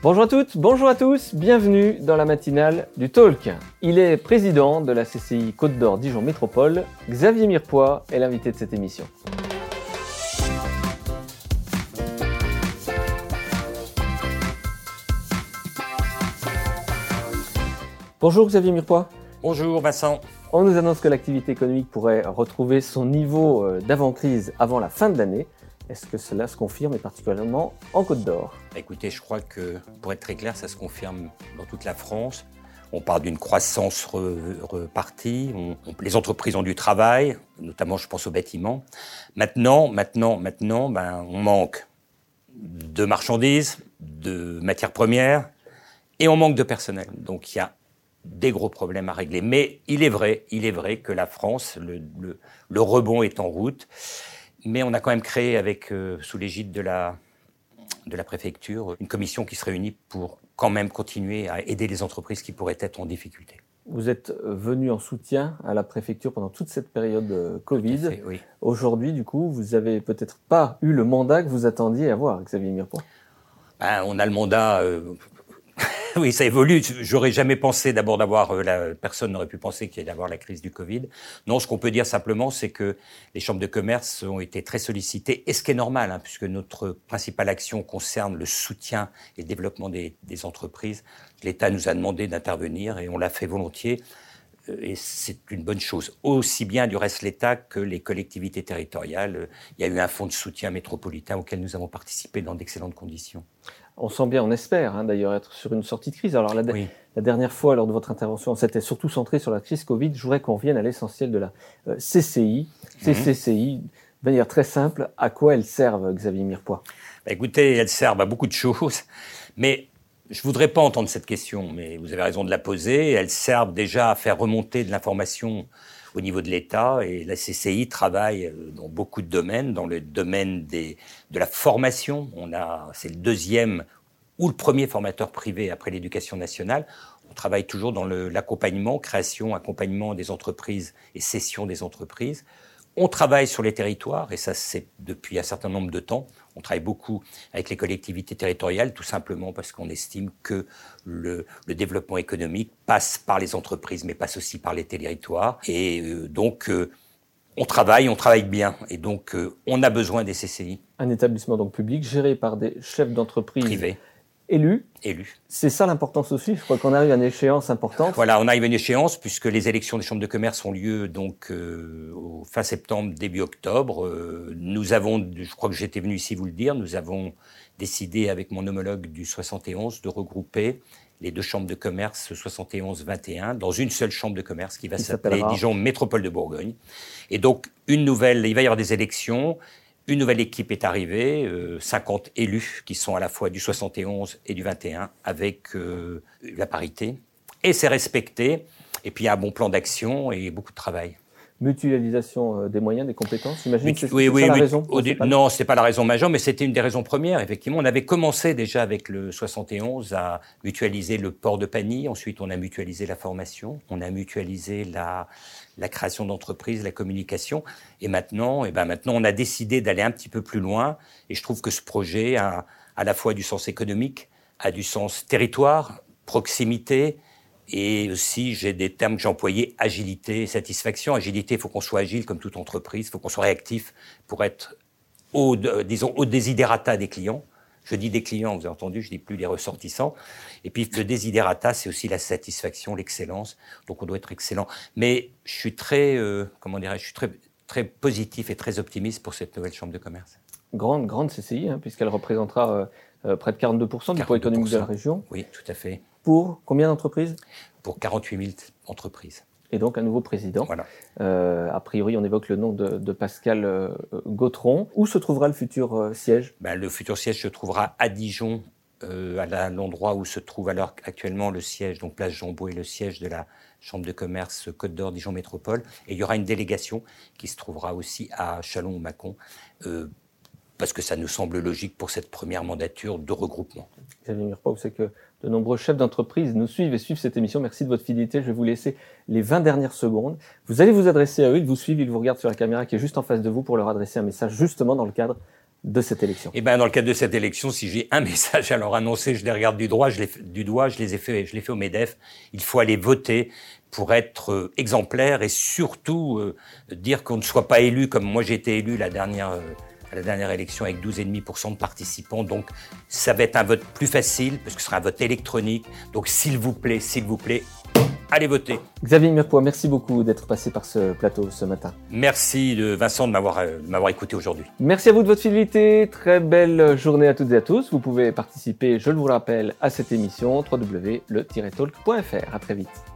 Bonjour à toutes, bonjour à tous, bienvenue dans la matinale du Talk. Il est président de la CCI Côte d'Or Dijon Métropole. Xavier Mirepoix est l'invité de cette émission. Bonjour Xavier Mirepoix. Bonjour Vincent. On nous annonce que l'activité économique pourrait retrouver son niveau euh, d'avant-crise avant la fin de l'année. Est-ce que cela se confirme, et particulièrement en Côte d'Or? Écoutez, je crois que, pour être très clair, ça se confirme dans toute la France. On parle d'une croissance repartie. les entreprises ont du travail, notamment, je pense, au bâtiment. Maintenant, maintenant, maintenant, ben, on manque de marchandises, de matières premières, et on manque de personnel. Donc, il y a des gros problèmes à régler. Mais il est vrai, il est vrai que la France, le, le rebond est en route. Mais on a quand même créé, avec, euh, sous l'égide de la, de la préfecture, une commission qui se réunit pour quand même continuer à aider les entreprises qui pourraient être en difficulté. Vous êtes venu en soutien à la préfecture pendant toute cette période euh, Covid. oui. Aujourd'hui, du coup, vous avez peut-être pas eu le mandat que vous attendiez avoir, Xavier Mirepoix? Ben, on a le mandat euh, oui, ça évolue. J'aurais jamais pensé d'abord d'avoir euh, la personne n'aurait pu penser qu'il y allait avoir la crise du Covid. Non, ce qu'on peut dire simplement, c'est que les chambres de commerce ont été très sollicitées, et ce qui est normal, hein, puisque notre principale action concerne le soutien et le développement des, entreprises. L'État nous a demandé d'intervenir et on l'a fait volontiers. Euh, et c'est une bonne chose. Aussi bien du reste l'État que les collectivités territoriales. Il y a eu un fonds de soutien métropolitain auquel nous avons participé dans d'excellentes conditions. On sent bien, on espère hein, d'ailleurs être sur une sortie de crise. Alors la, la, dernière fois, lors de votre intervention, c'était surtout centré sur la crise Covid. Je voudrais qu'on revienne à l'essentiel de la euh, CCI. CCI, de manière très simple, à quoi elles servent, Xavier Mirepoix? Bah, Écoutez, elles servent à beaucoup de choses, mais je voudrais pas entendre cette question, mais vous avez raison de la poser. Elles servent déjà à faire remonter de l'information au niveau de l'État et la CCI travaille euh, dans beaucoup de domaines, dans le domaine de la formation. On a, c'est le deuxième ou le premier formateur privé après l'éducation nationale. On travaille toujours dans l'accompagnement, création, accompagnement des entreprises et cession des entreprises. On travaille sur les territoires, et ça c'est depuis un certain nombre de temps. On travaille beaucoup avec les collectivités territoriales, tout simplement parce qu'on estime que le, développement économique passe par les entreprises, mais passe aussi par les territoires. Et euh, donc, euh, on travaille, on travaille bien, et donc euh, on a besoin des CCI. Un établissement donc public géré par des chefs d'entreprise privés élu. Élu. C'est ça l'importance aussi. Je crois qu'on arrive à une échéance importante. Voilà, on arrive à une échéance puisque les élections des chambres de commerce ont lieu donc euh, au fin septembre, début octobre. Euh, nous avons, je crois que j'étais venu ici vous le dire, nous avons décidé avec mon homologue du 71 de regrouper les deux chambres de commerce 71-21 dans une seule chambre de commerce qui va s'appeler Dijon Métropole de Bourgogne. Et donc une nouvelle, il va y avoir des élections une nouvelle équipe est arrivée, 50 euh, élus qui sont à la fois du 71 et du 21 avec euh, la parité. Et c'est respecté. Et puis il y a un bon plan d'action et beaucoup de travail mutualisation euh, des moyens, des compétences J'imagine que c'est oui, oui, la raison Non, ce n'est pas la raison majeure, mais c'était une des raisons premières. Effectivement, on avait commencé déjà avec le 71 à mutualiser le port de panier. Ensuite, on a mutualisé la formation. On a mutualisé la, la création d'entreprises, la communication. Et maintenant, et eh ben maintenant, on a décidé d'aller un petit peu plus loin. Et je trouve que ce projet a à la fois du sens économique, a du sens territoire, proximité, et aussi, j'ai des termes que j'ai employés, agilité, satisfaction. Agilité, il faut qu'on soit agile comme toute entreprise, il faut qu'on soit réactif pour être au, disons, au désiderata des clients. Je dis des clients, vous avez entendu, je dis plus des ressortissants. Et puis le désiderata, c'est aussi la satisfaction, l'excellence. Donc on doit être excellent. Mais je suis très, euh, comment dirais-je, je suis très, très positif et très optimiste pour cette nouvelle chambre de commerce. Grande, grande CCI, hein, puisqu'elle représentera euh, euh, près de 42% du poids économique de la région. Oui, tout à fait. Pour combien d'entreprises Pour 48 000 entreprises. Et donc un nouveau président. Voilà. Euh, a priori, on évoque le nom de, Pascal euh, Gautron. Où se trouvera le futur euh, siège? Ben, Le futur siège se trouvera à Dijon, à l'endroit où se trouve alors actuellement le siège, donc place Jean et le siège de la Chambre de commerce Côte d'Or Dijon Métropole. Et il y aura une délégation qui se trouvera aussi à Chalon-Macon parce que ça nous semble logique pour cette première mandature de regroupement. Xavier vous savez que de nombreux chefs d'entreprise nous suivent et suivent cette émission. Merci de votre fidélité. Je vais vous laisser les 20 dernières secondes. Vous allez vous adresser à eux, ils vous suivent, ils vous regardent sur la caméra qui est juste en face de vous pour leur adresser un message justement dans le cadre de cette élection Eh ben, dans le cadre de cette élection, si j'ai un message à leur annoncer, je les regarde du, droit, je les, du doigt, je les ai fait, je l'ai fait au Medef. Il faut aller voter pour être euh, exemplaire et surtout euh, dire qu'on ne soit pas élu comme moi j'ai été élu la dernière euh, à la dernière élection avec 12,5% de participants. Donc ça va être un vote plus facile parce que ce sera un vote électronique. Donc s'il vous plaît, s'il vous plaît, allez voter. Xavier Mirpois, merci beaucoup d'être passé par ce plateau ce matin. Merci de Vincent de m'avoir m'avoir écouté aujourd'hui. Merci à vous de votre fidélité. Très belle journée à toutes et à tous. Vous pouvez participer, je le vous rappelle, à cette émission www.le-talk.fr. À très vite.